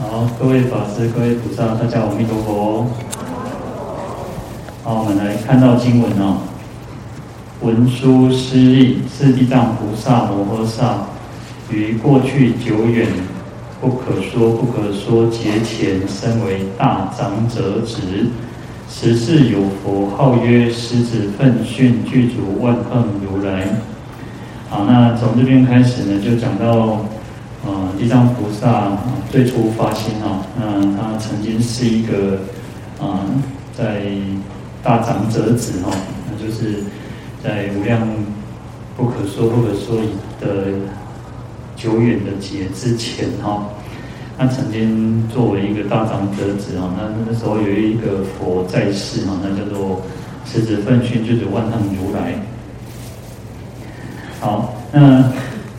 好，各位法师、各位菩萨，大家阿弥陀佛。好，我们来看到经文哦。文殊师利是地藏菩萨摩诃萨，于过去久远不可说不可说劫前，身为大长者子。时世有佛号曰狮子奋迅具足万行如来。好，那从这边开始呢，就讲到，啊，地藏菩萨最初发心啊，那他曾经是一个，啊，在大长者子哈，那就是在无量不可说不可说的久远的劫之前哈。他曾经作为一个大长者子啊，那那时候有一个佛在世啊，那叫做狮子奋训，就是万丈如来。好，那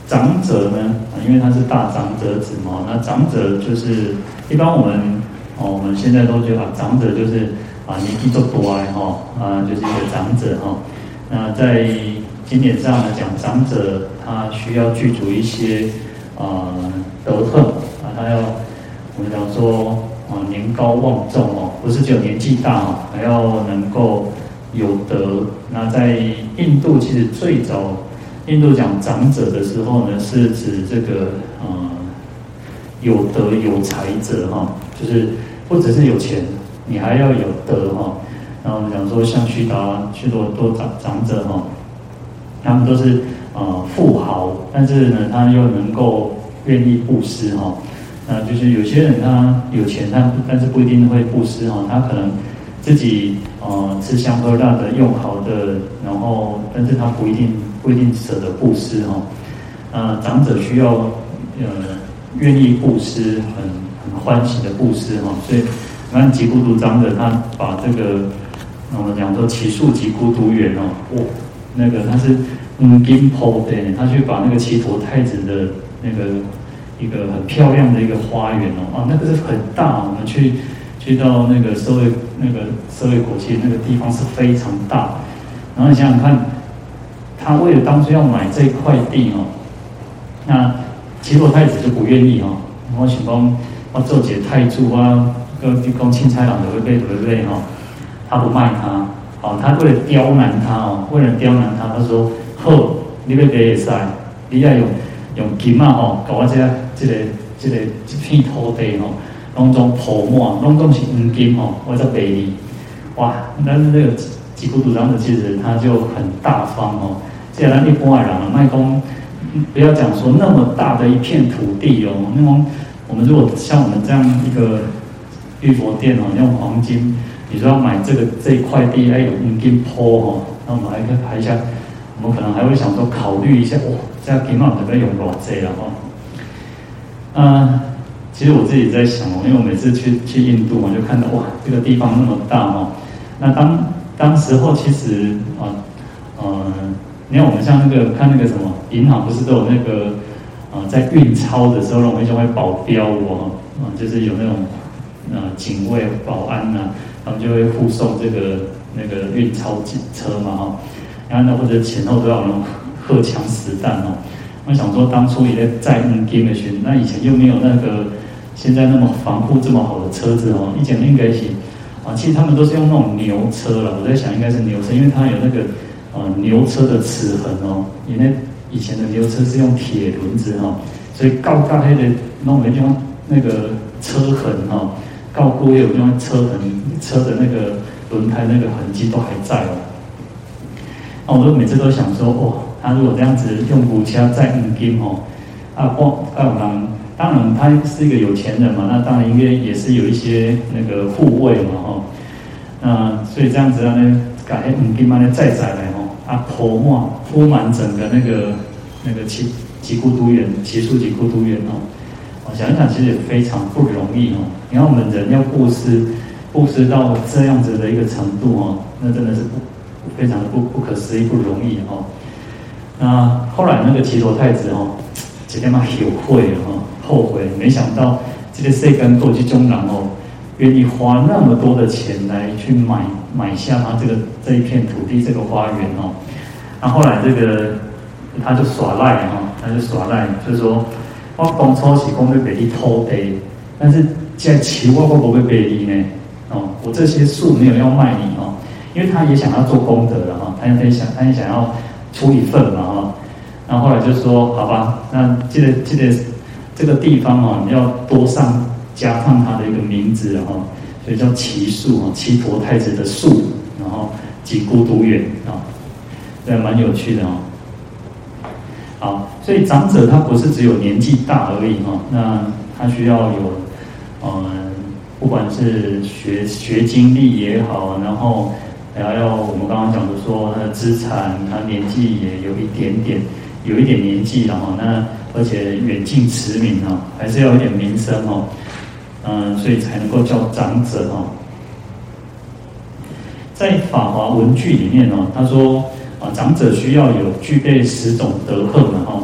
长者呢？因为他是大长者子嘛，那长者就是一般我们哦，我们现在都觉得啊，长者就是啊年纪都多哎哈啊，就是一个长者哈。那在经典上来讲，长者他需要具足一些啊德份啊，他要我们讲说啊，年高望重哦，不是只有年纪大哦，还要能够有德。那在印度，其实最早印度讲长者的时候呢，是指这个呃有德有才者哈，就是不只是有钱，你还要有德哈。那我们讲说，像须达须多多长长者哈，他们都是呃富豪，但是呢，他又能够愿意布施哈。那，就是有些人他有钱，他但是不一定会布施哈，他可能自己呃吃香喝辣的用好的，然后但是他不一定不一定舍得布施哈。啊，长者需要呃愿意布施，很很欢喜的布施哈。所以，你看吉孤独长者他把这个，我们讲说奇树给孤独园哦，哇，那个他是嗯金铺的，他去把那个只陀太子的那个。一个很漂亮的一个花园哦，啊，那个是很大。我们去去到那个社会那个社会国去那个地方是非常大。然后你想想看，他为了当初要买这块地哦，那只陀太子就不愿意哦。然后想讲我做解太祖啊，个地公钦差郎的会被得罪哈，他不卖他，哦，他为了刁难他哦，为了刁难他，他说：好，你要给也塞，你要用。用金啊吼，搞我这这个这个这片土地吼，拢总铺满，拢总是黄金吼，我在卖你。哇，但是这个吉孤独长的其实他就很大方哦。既然一般人啊，卖公不要讲说那么大的一片土地哦，那么我们如果像我们这样一个玉佛殿哦，用黄金，你说要买这个这一块地，哎，有黄金铺吼，那我们还可以排一下。我们可能还会想说，考虑一下，哇，这样金嘛准备用多少了哈？嗯，其实我自己在想哦，因为我每次去去印度，我就看到哇，这个地方那么大哦。那当当时候其实啊，呃，你看我们像那个看那个什么银行，不是都有那个啊，在运钞的时候，我们就会保镖哦，啊，就是有那种呃警卫保安呐，他们就会护送这个那个运钞车嘛哈。然后呢，或者前后都要那种荷枪实弹哦。我想说，当初也在嗯金的群，那以前又没有那个现在那么防护这么好的车子哦。以前应该是啊，其实他们都是用那种牛车了。我在想，应该是牛车，因为它有那个呃牛车的齿痕哦。因为以前的牛车是用铁轮子哈，所以高高黑的弄的地方那个车痕哈，高过也有用车痕，车的那个轮胎那个痕迹都还在哦。那我都每次都想说，哦，他如果这样子用古车载黄金哦，啊，光啊，当当然他是一个有钱人嘛，那当然应该也是有一些那个护卫嘛，哈，那所以这样子让呢，改黑黄金嘛，呢再载来，啊，泼墨铺满整个那个那个只只孤独园，只树给孤独园哦，我想一想，其实也非常不容易哦。你看我们人要布施，布施到这样子的一个程度哦，那真的是不。非常的不不可思议，不容易哦。那后来那个只陀太子哦，直接嘛有悔哦，后悔，没想到这个世间多这种人哦，愿意花那么多的钱来去买买下他这个这一片土地这个花园哦。那后来这个他就耍赖哈，他就耍赖，就是说我当初是讲要给你土地，但是在期望会不会被你呢？哦，我这些树没有要卖你哦，因为他也想要做功德的哈，他也想他也想要出一份嘛哈。然后后来就说，好吧，那记得记得这个地方哦，你要多上加上他的一个名字哈，所以叫只树啊，只陀太子的树，然后几孤独远啊，对，蛮有趣的哦。好，所以长者他不是只有年纪大而已哈，那他需要有，嗯。不管是学学经历也好，然后还要我们刚刚讲的说他的资产，他年纪也有一点点，有一点年纪了哈。那而且远近驰名哈，还是要有点名声哈。嗯，所以才能够叫长者哈。在《法华文具》里面呢，他说啊，长者需要有具备十种德行的哈。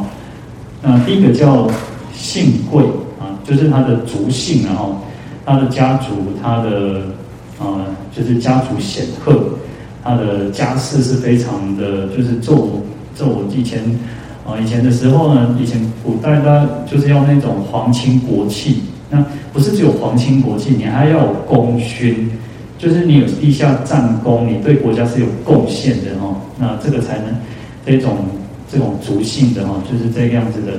那第一个叫姓贵啊，就是他的族姓然后。他的家族，他的啊、就是家族显赫，他的家世是非常的，就是做做以前啊、以前的时候呢，以前古代他就是要那种皇亲国戚，那不是只有皇亲国戚，你还要有功勋，就是你有立下战功，你对国家是有贡献的哈，那这个才能这种这种族姓的哈，就是这个样子的。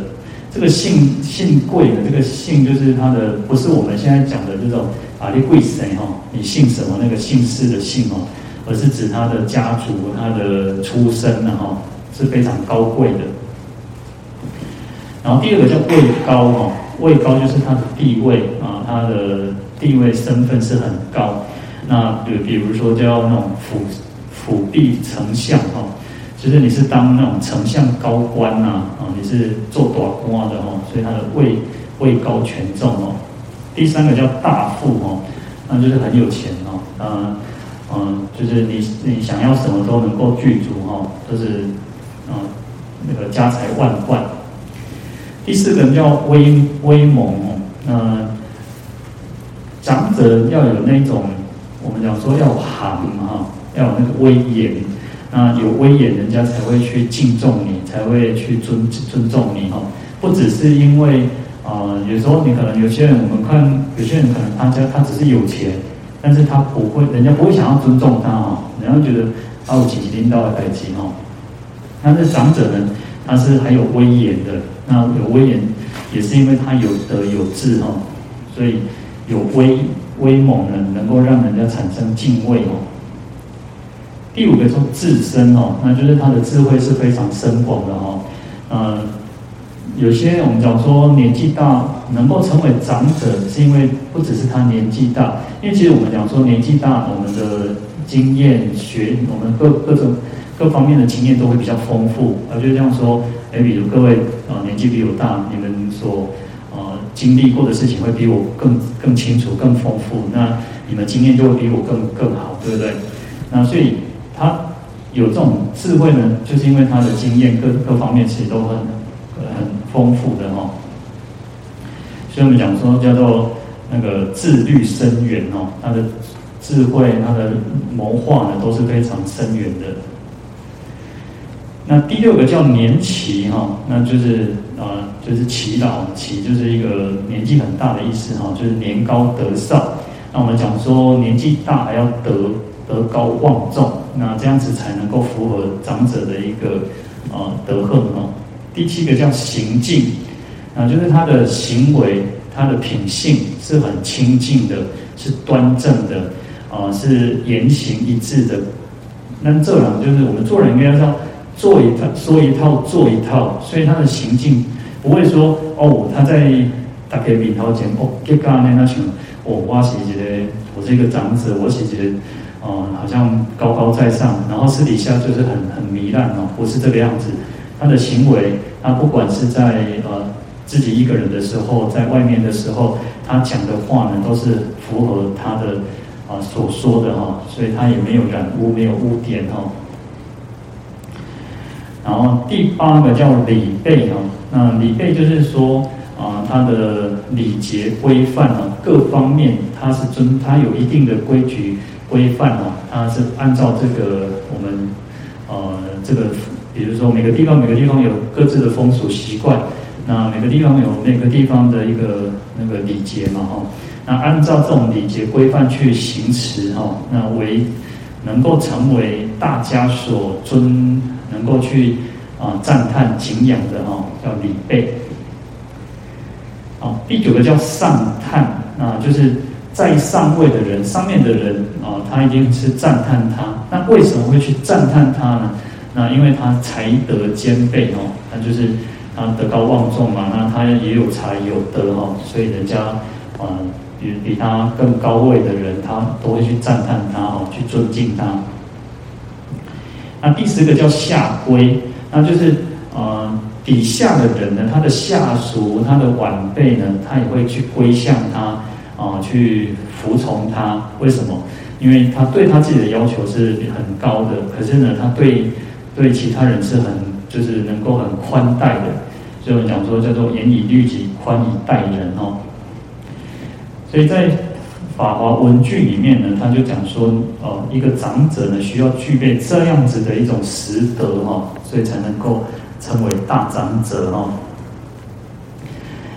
这个姓姓贵的这个姓，就是他的，不是我们现在讲的这种啊，你贵谁哈？你姓什么？那个姓氏的姓哦，而是指他的家族、他的出身然后是非常高贵的。然后第二个叫位高哈，位高就是他的地位啊，他的地位身份是很高。那比比如说叫那种府府弼丞相哈。就是你是当那种丞相高官呐，啊，你是做大官的哦，所以他的位位高权重哦。第三个叫大富哦，那就是很有钱哦，嗯嗯，就是你你想要什么都能够具足哦，就是嗯那个家财万贯。第四个叫威威猛哦，那长者要有那种我们讲说要行啊，要有那个威严。那有威严，人家才会去敬重你，才会去尊尊重你哈。不只是因为啊、有时候你可能有些人，我们看有些人可能他家他只是有钱，但是他不会，人家不会想要尊重他哈。人家觉得他有几斤到的代级哈。但是长者呢，他是很有威严的。那有威严，也是因为他有德有智哈，所以有威威猛呢，能够让人家产生敬畏哦。第五个说智深哦，那就是他的智慧是非常深广的哈。嗯，有些我们讲说年纪大能够成为长者，是因为不只是他年纪大，因为其实我们讲说年纪大，我们的经验学，我们各各种各方面的经验都会比较丰富。啊，就这样说，哎，比如各位啊年纪比我大，你们所呃经历过的事情会比我更更清楚、更丰富，那你们经验就会比我更更好，对不对？那所以。他有这种智慧呢，就是因为他的经验各各方面其实都很很丰富的哈。所以我们讲说叫做那个自律深远哦，他的智慧、他的谋划呢都是非常深远的。那第六个叫年耆哈，那就是啊，就是耆老，耆就是一个年纪很大的意思哈，就是年高德少。那我们讲说年纪大还要德德高望重。那这样子才能够符合长者的一个呃德行哦。第七个叫行径，啊，就是他的行为、他的品性是很清净的，是端正的，啊，是言行一致的。那这样就是我们做人应该要做一套、说一套、做一套，所以他的行径不会说哦，他在大家面头前哦，给刚才那群哦，我是一个，我是一个长者，我是一个。哦，好像高高在上，然后私底下就是很很糜烂哦，不是这个样子。他的行为，他不管是在呃自己一个人的时候，在外面的时候，他讲的话呢，都是符合他的啊、所说的哈、哦，所以他也没有染污，没有污点哈、哦。然后第八个叫礼备哈，那礼备就是说啊、呃，他的礼节规范啊，各方面他是遵，他有一定的规矩。规范哦，它是按照这个我们呃这个，比如说每个地方每个地方有各自的风俗习惯，那每个地方有每个地方的一个那个礼节嘛，哈。那按照这种礼节规范去行持，哈，那为能够成为大家所尊，能够去啊赞叹敬仰的，哈，叫礼备。好，第九个叫上叹，那就是在上位的人，上面的人啊，他一定是赞叹他。那为什么会去赞叹他呢？那因为他才德兼备哦，那就是他德高望重嘛，那他也有才有德哦，所以人家啊。比比他更高位的人，他都会去赞叹他哦，去尊敬他。那第十个叫下归，那就是呃底下的人呢，他的下属、他的晚辈呢，他也会去归向他啊、去服从他。为什么？因为他对他自己的要求是很高的，可是呢，他对对其他人是很就是能够很宽待的。所以我们讲说叫做严以律己，宽以待人哦。所以在《法华文句》里面呢，他就讲说，哦，一个长者呢，需要具备这样子的一种实德哈，所以才能够称为大长者哈。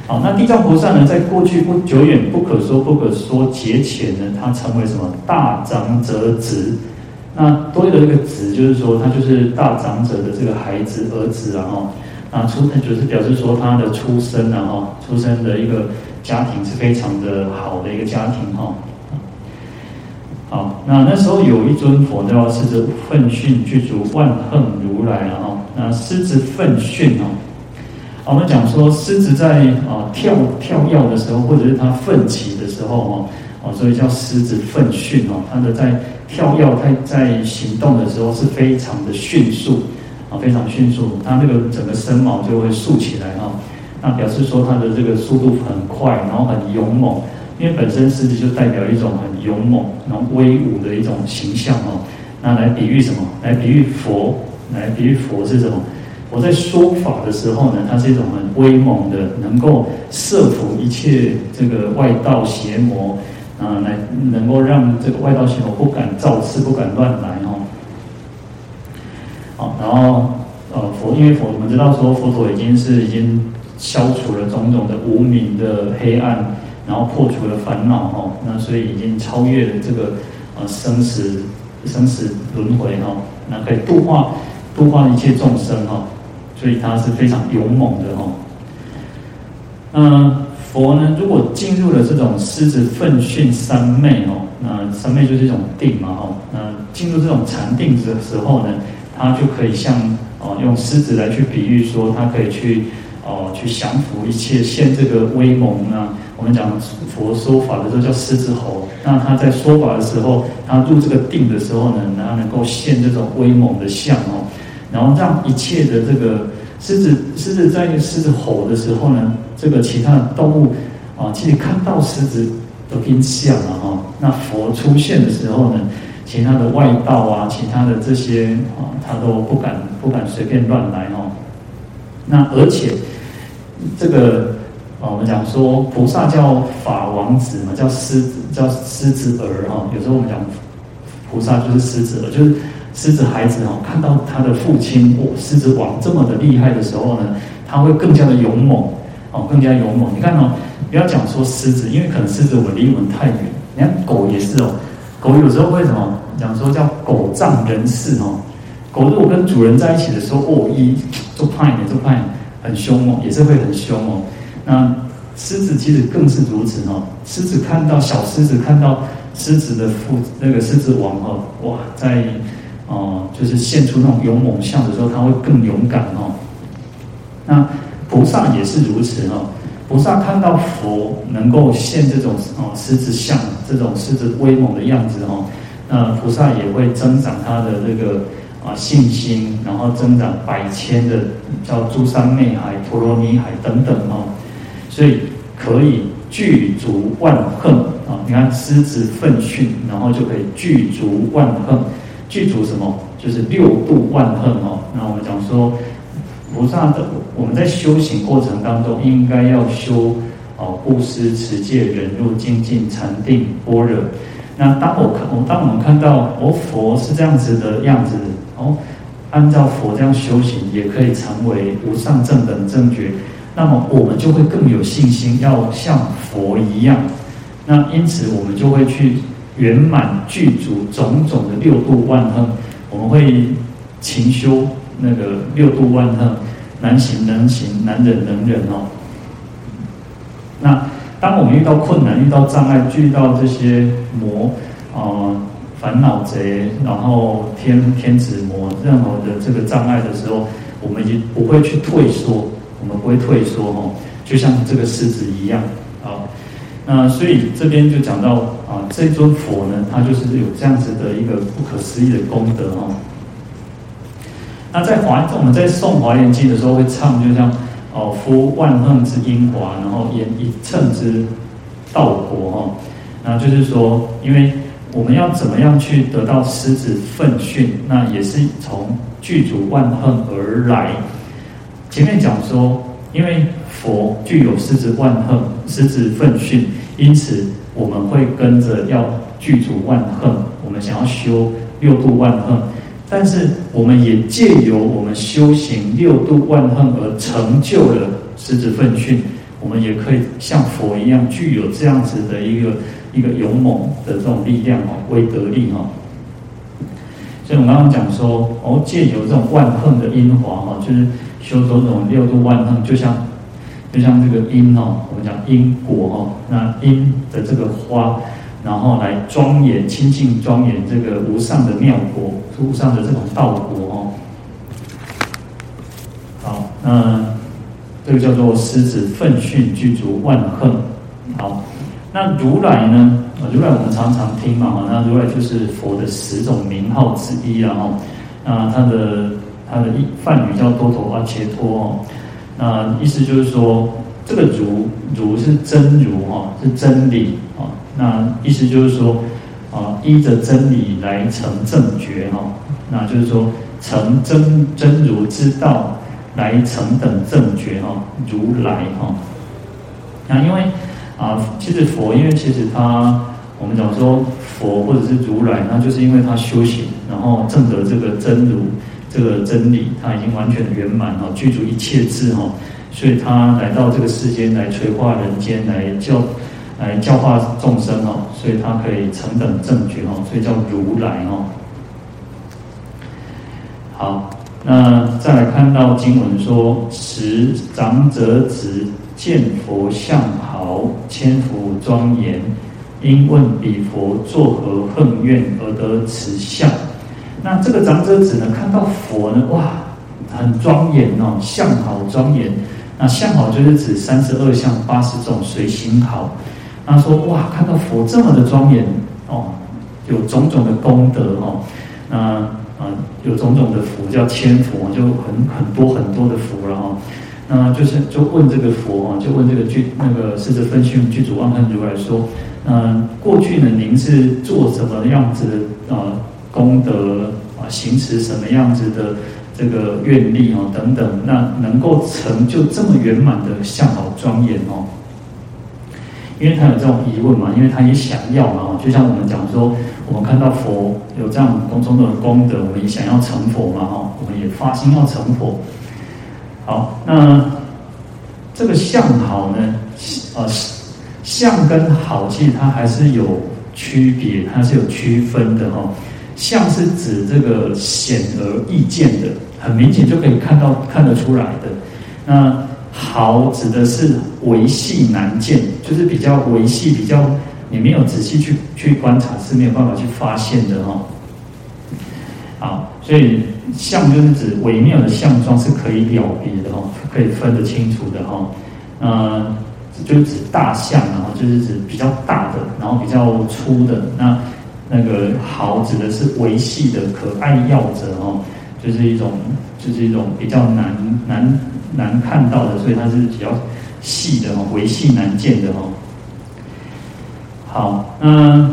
好，那地藏菩萨呢，在过去不久远、不可说不可说劫前呢，他成为什么大长者子？那多一个这个子，就是说他就是大长者的这个孩子、儿子啊哈。啊，出生就是表示说他的出生啊哈，出生的一个。家庭是非常的好的一个家庭哈，好，那那时候有一尊佛叫狮子奋迅具足万恨如来啊哈，那狮子奋迅哦，我们讲说狮子在啊跳跳跃的时候，或者是它奋起的时候哦，哦，所以叫狮子奋迅哦，它的在跳跃、在在行动的时候是非常的迅速啊，非常迅速，它那个整个身毛就会竖起来。那表示说他的这个速度很快，然后很勇猛，因为本身狮子就代表一种很勇猛、然后威武的一种形象哦。那来比喻什么？来比喻佛，来比喻佛是什么？佛在说法的时候呢，它是一种很威猛的，能够摄服一切这个外道邪魔啊，来能够让这个外道邪魔不敢造次，不敢乱来哦。好，然后呃佛，因为佛我们知道说佛陀已经是已经。消除了种种的无明的黑暗，然后破除了烦恼哈，那所以已经超越了这个呃生死生死轮回哈，那可以度化度化一切众生哈，所以他是非常勇猛的哈。那佛呢，如果进入了这种狮子奋迅三昧哦，那三昧就是一种定嘛哈，那进入这种禅定的时候呢，他就可以像哦用狮子来去比喻说，他可以去。哦，去降服一切，现这个威猛啊！我们讲佛说法的时候叫狮子吼，那他在说法的时候，他入这个定的时候呢，他能够现这种威猛的相哦，然后让一切的这个狮子，狮子在狮子吼的时候呢，这个其他的动物啊，其实看到狮子都变相了哈。那佛出现的时候呢，其他的外道啊，其他的这些啊，他都不敢不敢随便乱来哦。那而且。这个我们讲说菩萨叫法王子嘛，叫狮子，叫狮子儿哈。有时候我们讲菩萨就是狮子儿，就是狮子孩子哦。看到他的父亲哦，狮子王这么的厉害的时候呢，他会更加的勇猛哦，更加勇猛。你看哦，不要讲说狮子，因为可能狮子我离我们太远。你看狗也是哦，狗有时候会什么讲说叫狗仗人势哦。狗如果跟主人在一起的时候，哦，一就怕一点，就怕一点。很凶猛，也是会很凶哦。那狮子其实更是如此哦。狮子看到小狮子看到狮子的父那个狮子王哦，哇，在哦、就是现出那种勇猛相的时候，他会更勇敢哦。那菩萨也是如此哦。菩萨看到佛能够现这种哦狮子相，这种狮子威猛的样子哦，那菩萨也会增长他的这个。啊，信心，然后增长百千的叫诸三昧海、陀罗尼海等等哦，所以可以具足万恨啊！你看狮子奋迅，然后就可以具足万恨，具足什么？就是六度万恨哦。那我们讲说，菩萨的我们在修行过程当中，应该要修哦，布施、持戒、忍辱、精进、禅定、般若。那当我看，我当我们看到我佛是这样子的样子。哦，按照佛这样修行，也可以成为无上正等正觉。那么我们就会更有信心，要像佛一样。那因此我们就会去圆满具足种种的六度万恨，我们会勤修那个六度万恨，难行能行，难忍能忍哦。那当我们遇到困难、遇到障碍、遇到这些魔啊、烦恼贼，然后天天子魔任何的这个障碍的时候，我们也不会去退缩，我们不会退缩哦，就像这个狮子一样啊。那所以这边就讲到啊，这尊佛呢，他就是有这样子的一个不可思议的功德哦。那在华，我们在诵华严经的时候会唱，就像哦，夫万恨之因华，然后言一乘之道果哈。那就是说，因为我们要怎么样去得到狮子奋迅，那也是从具足万恨而来。前面讲说，因为佛具有狮子万恨，狮子奋迅，因此我们会跟着要具足万恨，我们想要修六度万恨。但是我们也借由我们修行六度万恨而成就了狮子奋迅，我们也可以像佛一样具有这样子的一个一个勇猛的这种力量哦，威德力哈。所以我们刚刚讲说，哦，借由这种万恨的因华哈，就是修种种六度万恨，就像就像这个因哦，我们讲因果哦，那因的这个花。然后来庄严清净庄严这个无上的妙果，无上的这种道果哦。好，那这个叫做狮子奋迅具足万恨。好，那如来呢？如来我们常常听嘛，那如来就是佛的十种名号之一啊。哈，那他的他的一梵语叫多头阿切托哦。那意思就是说，这个如如是真如哈，是真理啊。那意思就是说，啊，依着真理来成正觉哈，那就是说成真真如之道来成等正觉哈，如来哈。那因为啊，其实佛，因为其实他，我们讲说佛或者是如来，那就是因为他修行，然后证得这个真如这个真理，他已经完全圆满哈，具足一切智哈，所以他来到这个世间来垂化人间来教。来教化众生哦，所以他可以成等正觉哦，所以叫如来哦。好，那再来看到经文说：时长者子见佛相好，千福庄严，因问彼佛作何恨怨而得此相？那这个长者子呢，看到佛呢，哇，很庄严哦，相好庄严。那相好就是指三十二相八十种随行好。他说：“哇，看到佛这么的庄严哦，有种种的功德哦，那啊、有种种的福叫千福，就很很多很多的福了哈。那就是就问这个佛啊，就问这个具那个狮子奋迅具足万行如来说，嗯、过去呢您是做什么样子的啊、功德啊，行持什么样子的这个愿力哦等等，那能够成就这么圆满的相好庄严哦。”因为他有这种疑问嘛，因为他也想要嘛，就像我们讲说，我们看到佛有这样种种的功德，我们也想要成佛嘛，哈，我们也发心要成佛。好，那这个相好呢，呃，相跟好其实它还是有区别，它是有区分的哈。相是指这个显而易见的，很明显就可以看到看得出来的。那好指的是维系难见，就是比较维系，比较你没有仔细去去观察是没有办法去发现的哈。好，所以相就是指微妙的相状是可以了别的哈，可以分得清楚的哈。呃，就是指大象，然后就是指比较大的，然后比较粗的。那那个好指的是维系的可爱要者哈，就是一种就是一种比较难难。难看到的，所以它是比较细的哦，微细难见的哦。好，那，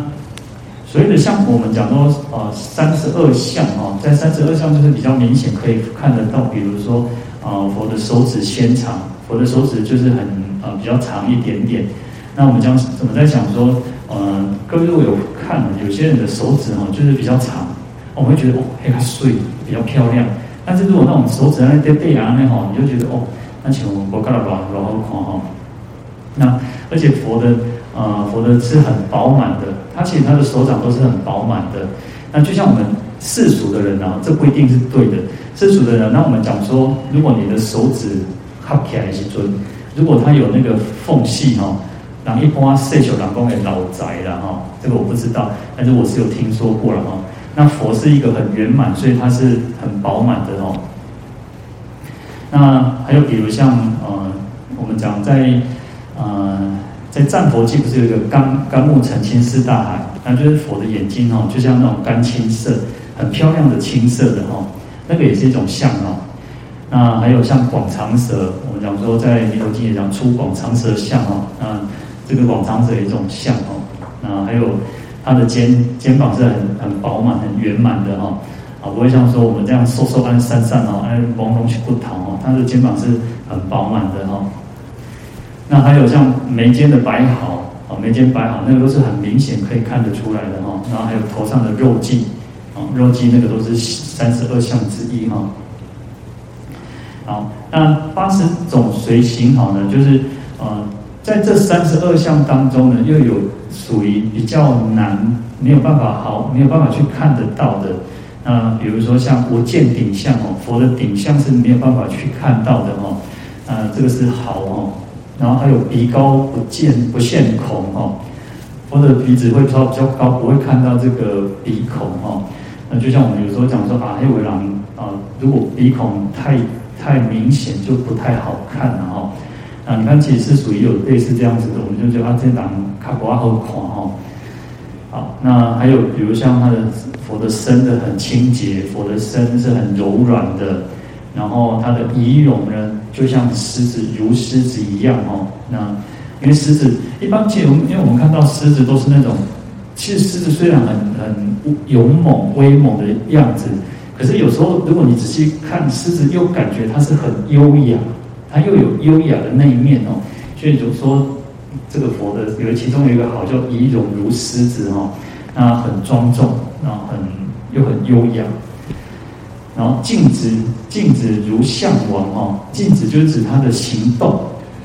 所以的像我们讲说，呃，三十二相哦，在三十二相就是比较明显可以看得到，比如说，呃，佛的手指纤长，佛的手指就是很呃比较长一点点。那我们讲怎么在想说，呃，各位如果有看，有些人的手指哦，就是比较长，我们会觉得哦，黑它碎，比较漂亮。但是如果那种手指那掉掉牙那吼，你就觉得哦，那请我们不看了吧，然后看哈。那而且佛的呃佛的是很饱满的，他其实他的手掌都是很饱满的。那就像我们世俗的人啊，这不一定是对的。世俗的人，那我们讲说，如果你的手指合起来是尊，如果它有那个缝隙哈，然后一般岁数人讲会老宅了哈，这个我不知道，但是我是有听说过了哈。那佛是一个很圆满，所以它是很饱满的哦。那还有比如像呃，我们讲在呃，在战佛记不是有一个甘甘木澄清似大海，那就是佛的眼睛哦，就像那种甘青色，很漂亮的青色的哦，那个也是一种相哦。那还有像广长舌，我们讲说在弥陀经也讲出广长舌相哦，那这个广长舌也一种相哦。那还有。他的肩肩膀是很很饱满、很圆满的哈，啊，不会像说我们这样瘦瘦、安散散哦，安往东去不逃哦。他的肩膀是很饱满的哈。那还有像眉间的白毫啊，眉间白毫那个都是很明显可以看得出来的哈。然后还有头上的肉髻啊，肉髻那个都是三十二相之一哈。好，那八十种随形好呢，就是呃，在这三十二项当中呢，又有。属于比较难，没有办法好，没有办法去看得到的。那比如说像无见顶相哦，佛的顶相是没有办法去看到的哦。啊，这个是好哦。然后还有鼻高不见不现孔哦，佛的鼻子会稍比较高，不会看到这个鼻孔哦。那就像我们有时候讲说啊，黑尾狼啊，如果鼻孔太太明显，就不太好看了哈。啊，你看，其实是属于有类似这样子的，我们就觉得啊，这档卡不好看哈。好，那还有比如像他的佛的身的很清洁，佛的身是很柔软的，然后他的仪容呢，就像狮子如狮子一样哦。那因为狮子一般其实我们，因为我们看到狮子都是那种，其实狮子虽然很很勇猛威猛的样子，可是有时候如果你仔细看狮子，又感觉它是很优雅。它又有优雅的那一面哦，所以就说这个佛的有其中有一个好叫仪容如狮子哦，那很庄重，然后很又很优雅，然后静止静止如象王哦，静止就是指他的行动，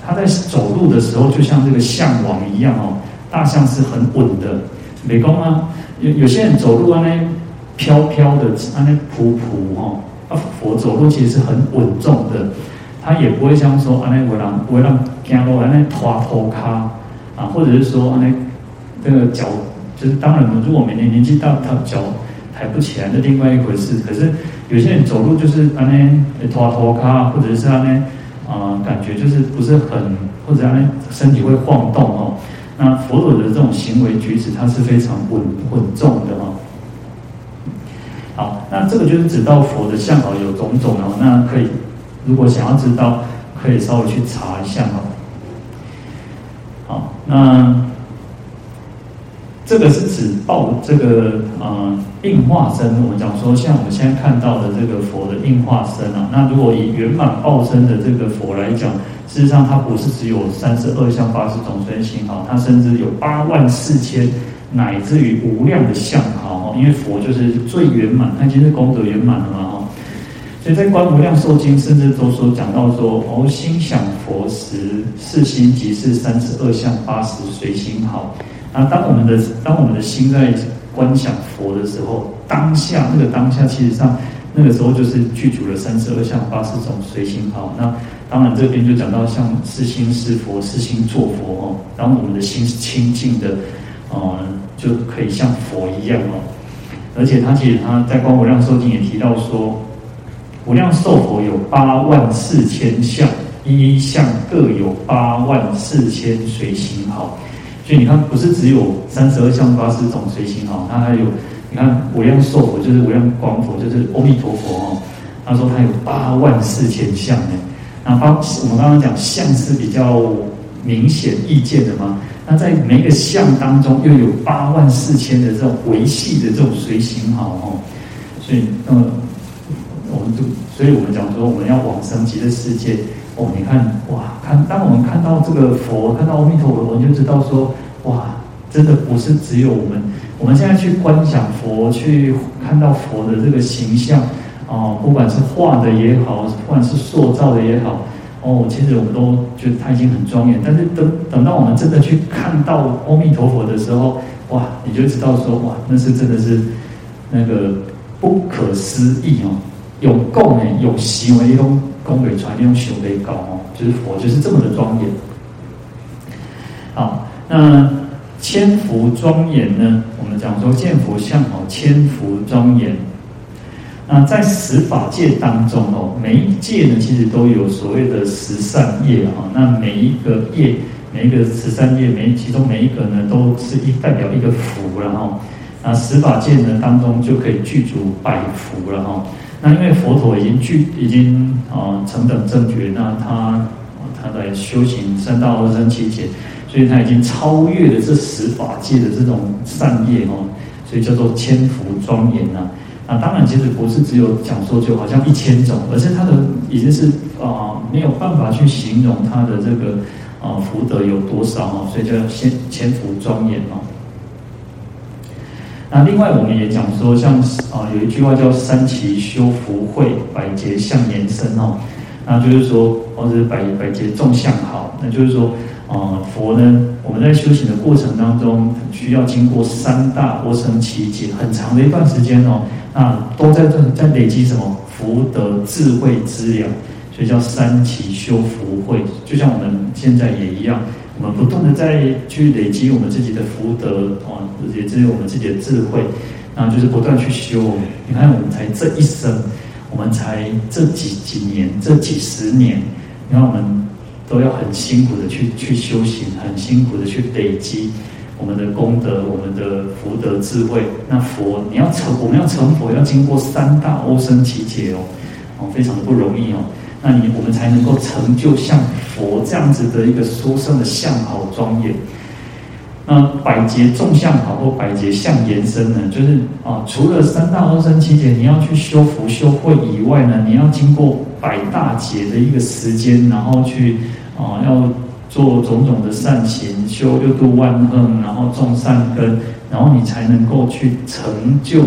他在走路的时候就像这个象王一样哦，大象是很稳的，美工啊，有有些人走路啊那飘飘的啊那扑扑哦，啊佛走路其实是很稳重的。他也不会像说安，那我让我让走路安尼拖拖卡啊，或者是说啊，那这个脚就是当然了，如果每年年纪大，他脚抬不起来，那另外一回事。可是有些人走路就是安尼拖拖卡，或者是安尼啊，感觉就是不是很，或者啊，那身体会晃动哦。那佛陀的这种行为举止，它是非常稳稳重的哦。好，那这个就是指到佛的相好有种种哦，那可以。如果想要知道，可以稍微去查一下哈。好，那这个是指报这个呃应化身。我们讲说，像我们现在看到的这个佛的应化身啊，那如果以圆满报身的这个佛来讲，事实上它不是只有三十二相八十种随形好，它甚至有八万四千乃至于无量的相好。因为佛就是最圆满，它已经是功德圆满了嘛。所以在《观无量寿经》甚至都说讲到说，哦，心想佛时，四心即是三十二相八十随心好。那当我们的当我们的心在观想佛的时候，当下那个当下，其实上那个时候就是具足了三十二相八十种随心好。那当然这边就讲到像是心是佛，是心作佛哦。当我们的心是清净的，哦，就可以像佛一样哦。而且他其实他在《观无量寿经》也提到说。无量寿佛有八万四千相，一一相各有八万四千随形好。所以你看，不是只有三十二相八十种随形好，它还有，你看无量寿佛就是无量光佛，就是阿弥陀佛哦。他说他有八万四千相呢。那八，我们刚刚讲相是比较明显易见的嘛。那在每一个相当中，又有八万四千的这种维系的这种随形好哦。所以，嗯。我们就，所以我们讲说，我们要往生极乐世界哦。你看，哇，看，当我们看到这个佛，看到阿弥陀佛，我们就知道说，哇，真的不是只有我们。我们现在去观想佛，去看到佛的这个形象，哦，不管是画的也好，不管是塑造的也好，哦，其实我们都觉得他已经很庄严，但是等等到我们真的去看到阿弥陀佛的时候，哇，你就知道说，哇，那是真的是那个不可思议哦，有供诶，有行为，一种供给传，一种修为高哦，就是佛就是这么的庄严。好，那千佛庄严呢？我们讲说见佛像哦，千佛庄严。那在十法界当中哦，每一界呢，其实都有所谓的十善业啊。那每一个业，每一个十善业，每其中每一个呢，都是一代表一个福了哈。那十法界呢当中就可以具足百福了哈。那因为佛陀已经具已经啊成等正觉，那他他在修行三大阿僧只劫，所以他已经超越了这十法界的这种善业哦，所以叫做千福庄严呐。那当然，其实不是只有讲说就好像一千种，而是他的已经是啊、没有办法去形容他的这个啊、福德有多少哦，所以叫千千福庄严哦。那另外我们也讲说，像啊、有一句话叫三期修福慧，百劫向延伸哦，那就是说或者百百劫众相好，那就是说。啊，佛呢，我们在修行的过程当中，需要经过三大阿僧只劫，很长的一段时间哦，那都在在累积什么福德智慧资粮，所以叫三期修福慧。就像我们现在也一样，我们不断的在去累积我们自己的福德啊，也就是我们自己的智慧，然后就是不断去修。你看，我们才这一生，我们才这几几年，这几十年，你看我们。都要很辛苦的去去修行，很辛苦的去累积我们的功德、我们的福德智慧。那佛，你要成，我们要成佛，要经过三大阿僧只劫哦，哦，非常的不容易哦。那你我们才能够成就像佛这样子的一个殊胜的相好庄严。那百劫众相好或百劫相延伸呢，就是啊，除了三大阿僧只劫你要去修福修慧以外呢，你要经过百大劫的一个时间，然后去啊，要做种种的善行，修六度万行，然后种善根，然后你才能够去成就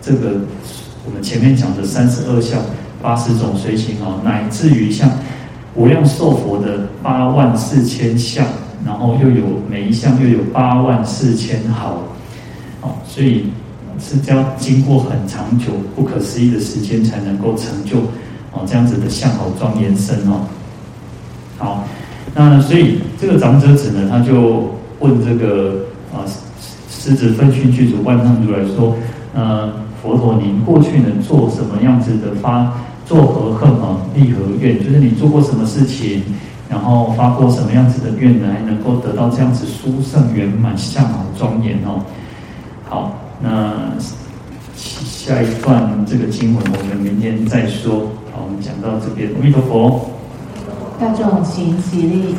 这个我们前面讲的三十二相、八十种随行哦，乃至于像无量寿佛的八万四千相。然后又有每一项又有八万四千好，哦，所以是要经过很长久、不可思议的时间才能够成就哦这样子的相好庄严身哦。好，那所以这个长者子呢，他就问这个啊师子奋迅具足万行如来说：呃，佛陀，您过去能做什么样子的发做何恨啊？立何愿？就是你做过什么事情？然后发过什么样子的愿来？能够得到这样子殊胜圆满、相好庄严哦。好，那下一段这个经文我们明天再说。好，我们讲到这边，阿弥陀佛。大众请起立。